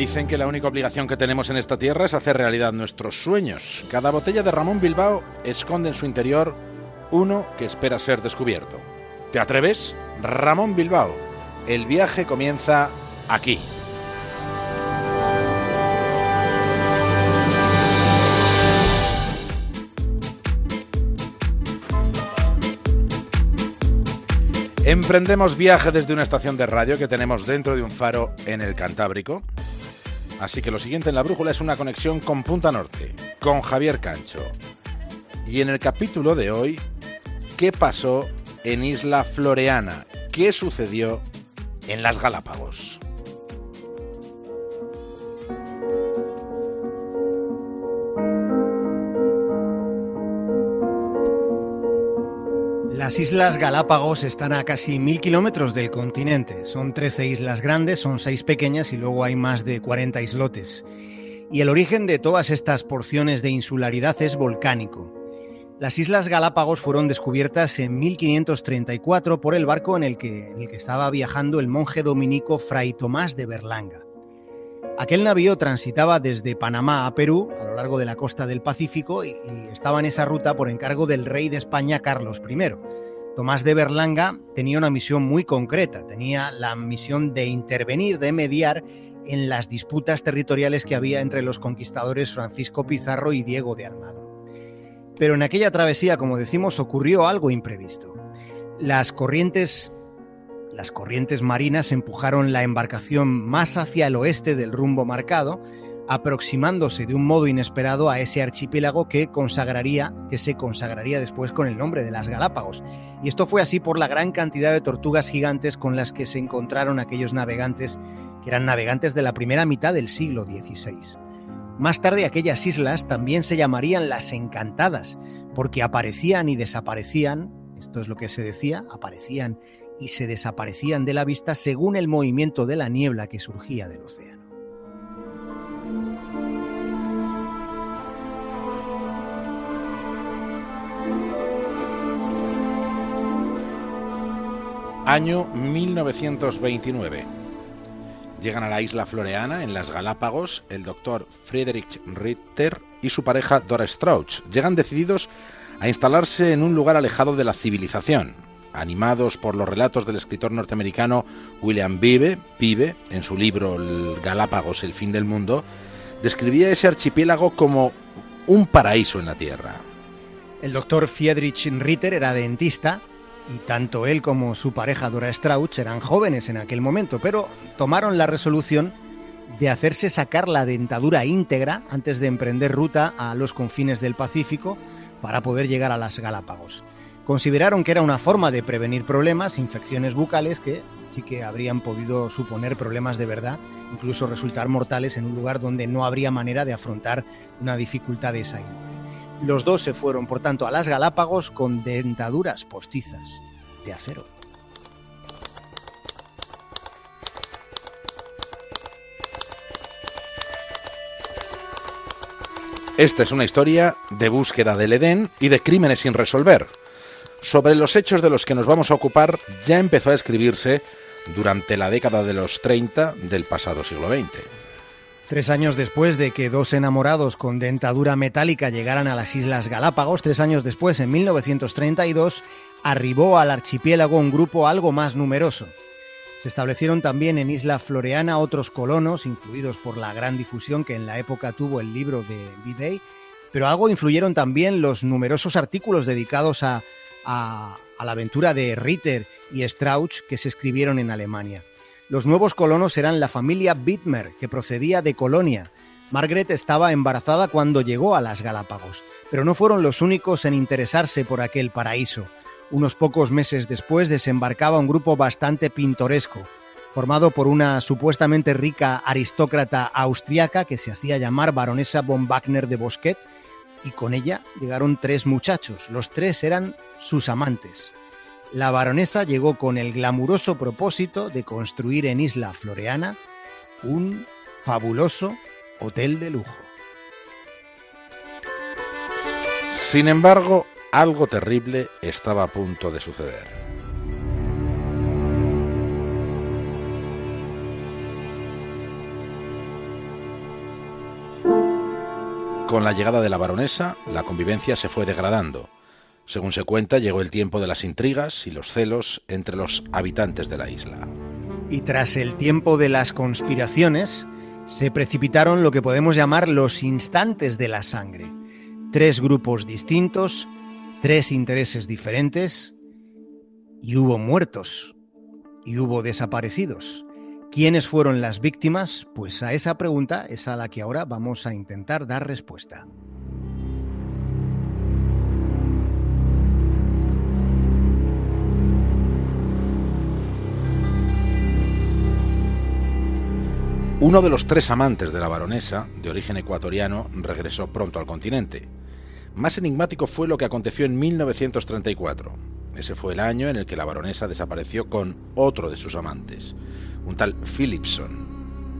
Dicen que la única obligación que tenemos en esta tierra es hacer realidad nuestros sueños. Cada botella de Ramón Bilbao esconde en su interior uno que espera ser descubierto. ¿Te atreves? Ramón Bilbao. El viaje comienza aquí. Emprendemos viaje desde una estación de radio que tenemos dentro de un faro en el Cantábrico. Así que lo siguiente en la brújula es una conexión con Punta Norte, con Javier Cancho. Y en el capítulo de hoy, ¿qué pasó en Isla Floreana? ¿Qué sucedió en las Galápagos? Las Islas Galápagos están a casi mil kilómetros del continente. Son 13 islas grandes, son 6 pequeñas y luego hay más de 40 islotes. Y el origen de todas estas porciones de insularidad es volcánico. Las Islas Galápagos fueron descubiertas en 1534 por el barco en el que, en el que estaba viajando el monje dominico Fray Tomás de Berlanga. Aquel navío transitaba desde Panamá a Perú a lo largo de la costa del Pacífico y, estaba en esa ruta por encargo del rey de España Carlos I. Tomás de Berlanga tenía una misión muy concreta, tenía la misión de intervenir, de mediar en las disputas territoriales que había entre los conquistadores Francisco Pizarro y Diego de Almagro. Pero en aquella travesía, como decimos, ocurrió algo imprevisto. Las corrientes las corrientes marinas empujaron la embarcación más hacia el oeste del rumbo marcado, aproximándose de un modo inesperado a ese archipiélago que consagraría, que se consagraría después con el nombre de las Galápagos. Y esto fue así por la gran cantidad de tortugas gigantes con las que se encontraron aquellos navegantes, que eran navegantes de la primera mitad del siglo XVI. Más tarde aquellas islas también se llamarían las Encantadas, porque aparecían y desaparecían, esto es lo que se decía, aparecían y se desaparecían de la vista según el movimiento de la niebla que surgía del océano. Año 1929. Llegan a la isla Floreana, en las Galápagos, el doctor Friedrich Ritter y su pareja Dora Strauch. Llegan decididos a instalarse en un lugar alejado de la civilización, animados por los relatos del escritor norteamericano William Vive, Pive, en su libro Galápagos, el fin del mundo, describía ese archipiélago como un paraíso en la Tierra. El doctor Friedrich Ritter era dentista y tanto él como su pareja Dora Strauch eran jóvenes en aquel momento, pero tomaron la resolución de hacerse sacar la dentadura íntegra antes de emprender ruta a los confines del Pacífico para poder llegar a las Galápagos. Consideraron que era una forma de prevenir problemas, infecciones bucales que sí que habrían podido suponer problemas de verdad, incluso resultar mortales en un lugar donde no habría manera de afrontar una dificultad de esa índole. Los dos se fueron, por tanto, a las Galápagos con dentaduras postizas de acero. Esta es una historia de búsqueda del Edén y de crímenes sin resolver, sobre los hechos de los que nos vamos a ocupar ya empezó a escribirse durante la década de los 30 del pasado siglo XX. Tres años después de que dos enamorados con dentadura metálica llegaran a las Islas Galápagos, tres años después, en 1932, arribó al archipiélago un grupo algo más numeroso. Se establecieron también en Isla Floreana otros colonos, influidos por la gran difusión que en la época tuvo el libro de Bidet, pero algo influyeron también los numerosos artículos dedicados a a, la aventura de Ritter y Strauch que se escribieron en Alemania. Los nuevos colonos eran la familia Bittmer, que procedía de Colonia. Margaret estaba embarazada cuando llegó a las Galápagos, pero no fueron los únicos en interesarse por aquel paraíso. Unos pocos meses después desembarcaba un grupo bastante pintoresco, formado por una supuestamente rica aristócrata austriaca que se hacía llamar baronesa von Wagner de Bosquet, y con ella llegaron tres muchachos. Los tres eran sus amantes. La baronesa llegó con el glamuroso propósito de construir en Isla Floreana un fabuloso hotel de lujo. Sin embargo, algo terrible estaba a punto de suceder. Con la llegada de la baronesa, la convivencia se fue degradando. Según se cuenta, llegó el tiempo de las intrigas y los celos entre los habitantes de la isla. Y tras el tiempo de las conspiraciones, se precipitaron lo que podemos llamar los instantes de la sangre. Tres grupos distintos, tres intereses diferentes, y hubo muertos, y hubo desaparecidos. ¿Quiénes fueron las víctimas? Pues a esa pregunta es a la que ahora vamos a intentar dar respuesta. Uno de los tres amantes de la baronesa, de origen ecuatoriano, regresó pronto al continente. Más enigmático fue lo que aconteció en 1934. Ese fue el año en el que la baronesa desapareció con otro de sus amantes, un tal Philipson.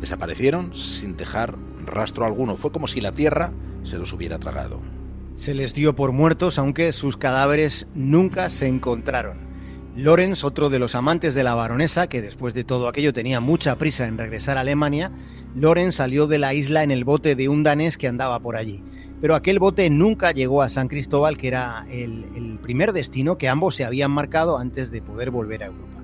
Desaparecieron sin dejar rastro alguno. Fue como si la tierra se los hubiera tragado. Se les dio por muertos, aunque sus cadáveres nunca se encontraron. Lorenz, otro de los amantes de la baronesa, que después de todo aquello tenía mucha prisa en regresar a Alemania, Lorenz salió de la isla en el bote de un danés que andaba por allí. Pero aquel bote nunca llegó a San Cristóbal, que era el, el primer destino que ambos se habían marcado antes de poder volver a Europa.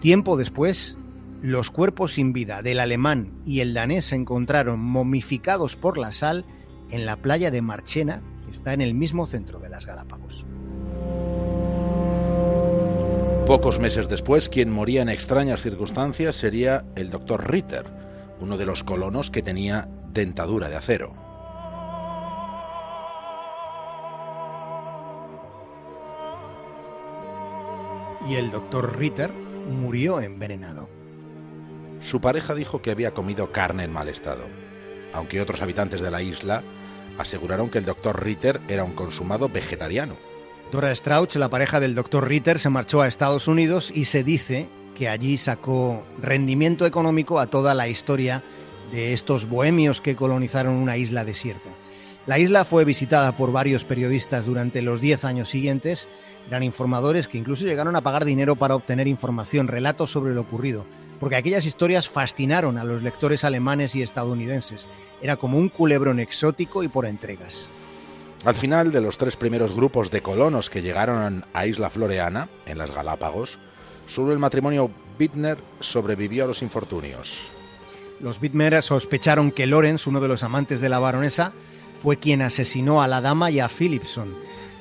Tiempo después, los cuerpos sin vida del alemán y el danés se encontraron momificados por la sal en la playa de Marchena, que está en el mismo centro de las Galápagos. Pocos meses después, quien moría en extrañas circunstancias sería el doctor Ritter, uno de los colonos que tenía dentadura de acero. Y el doctor Ritter murió envenenado. Su pareja dijo que había comido carne en mal estado, aunque otros habitantes de la isla aseguraron que el doctor Ritter era un consumado vegetariano. Dora Strauch, la pareja del doctor Ritter, se marchó a Estados Unidos y se dice que allí sacó rendimiento económico a toda la historia de estos bohemios que colonizaron una isla desierta. La isla fue visitada por varios periodistas durante los 10 años siguientes. Eran informadores que incluso llegaron a pagar dinero para obtener información, relatos sobre lo ocurrido, porque aquellas historias fascinaron a los lectores alemanes y estadounidenses. Era como un culebrón exótico y por entregas. Al final de los tres primeros grupos de colonos que llegaron a Isla Floreana, en las Galápagos, solo el matrimonio Bittner sobrevivió a los infortunios. Los Bittner sospecharon que Lorenz, uno de los amantes de la baronesa, fue quien asesinó a la dama y a Philipson.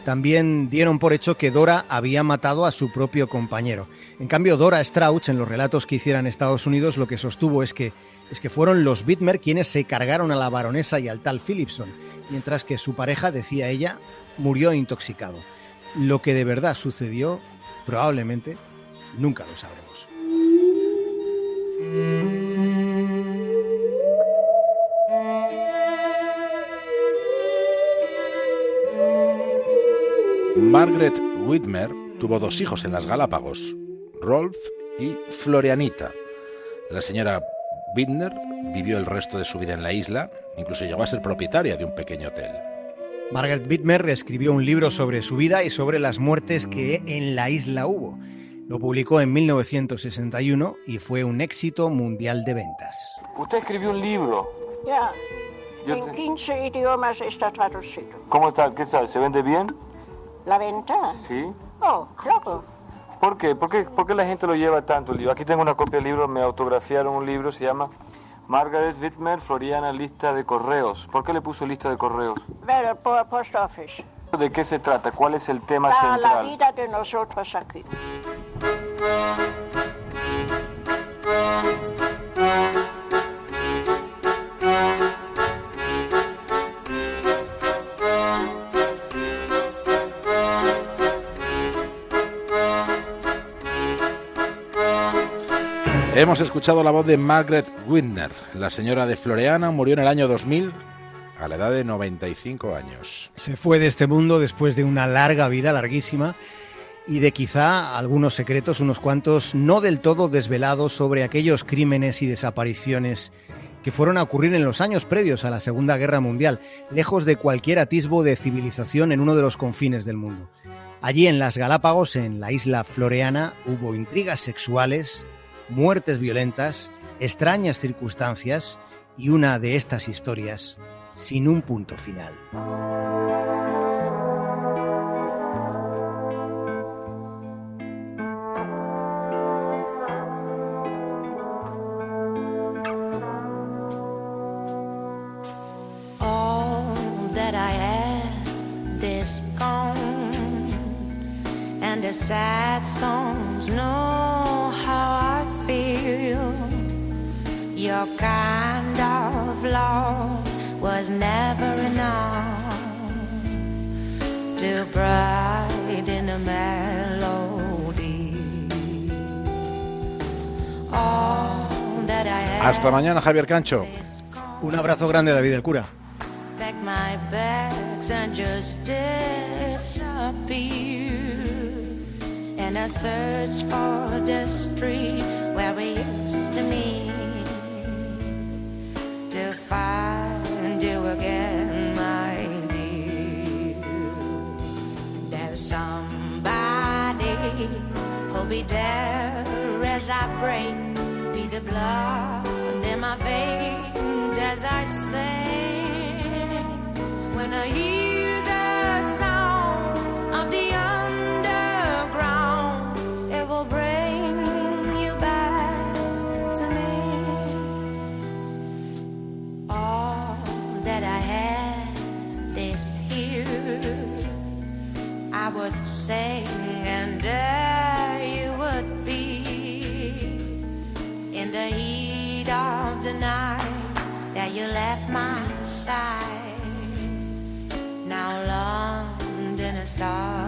También dieron por hecho que Dora había matado a su propio compañero. En cambio, Dora Strauch, en los relatos que hiciera en Estados Unidos, lo que sostuvo es que, es que fueron los Bittmer quienes se cargaron a la baronesa y al tal Philipson mientras que su pareja, decía ella, murió intoxicado. Lo que de verdad sucedió, probablemente, nunca lo sabremos. Margaret Whitmer tuvo dos hijos en las Galápagos, Rolf y Florianita. La señora Whitmer vivió el resto de su vida en la isla, incluso llegó a ser propietaria de un pequeño hotel. Margaret Whitmer escribió un libro sobre su vida y sobre las muertes que en la isla hubo. Lo publicó en 1961 y fue un éxito mundial de ventas. Usted escribió un libro. Ya. en 15 idiomas está traducido. ¿Cómo está? ¿Qué tal? ¿Se vende bien? ¿La venta? Sí. Oh, claro. ¿Por qué? ¿Por qué, ¿Por qué la gente lo lleva tanto el libro? Aquí tengo una copia del libro, me autografiaron un libro, se llama Margaret Whitmer, Floriana, lista de correos. ¿Por qué le puso lista de correos? Bueno, por post office. ¿De qué se trata? ¿Cuál es el tema central? la vida de nosotros aquí. Hemos escuchado la voz de Margaret Whitner. La señora de Floreana murió en el año 2000 a la edad de 95 años. Se fue de este mundo después de una larga vida, larguísima, y de quizá algunos secretos, unos cuantos, no del todo desvelados sobre aquellos crímenes y desapariciones que fueron a ocurrir en los años previos a la Segunda Guerra Mundial, lejos de cualquier atisbo de civilización en uno de los confines del mundo. Allí en las Galápagos, en la isla Floreana, hubo intrigas sexuales, muertes violentas, extrañas circunstancias, y una de estas historias sin un punto final. Your kind of love was never enough to brighten a melody. All that I Hasta mañana, Javier Cancho. Un abrazo grande, David el cura. Back my bags and just disappear. in a search for the street where we used to meet brain be the blood in my veins as I sing. When I hear the sound of the underground, it will bring you back to me. All that I have is here. I would sing and dance. In the heat of the night that you left my side. Now London started to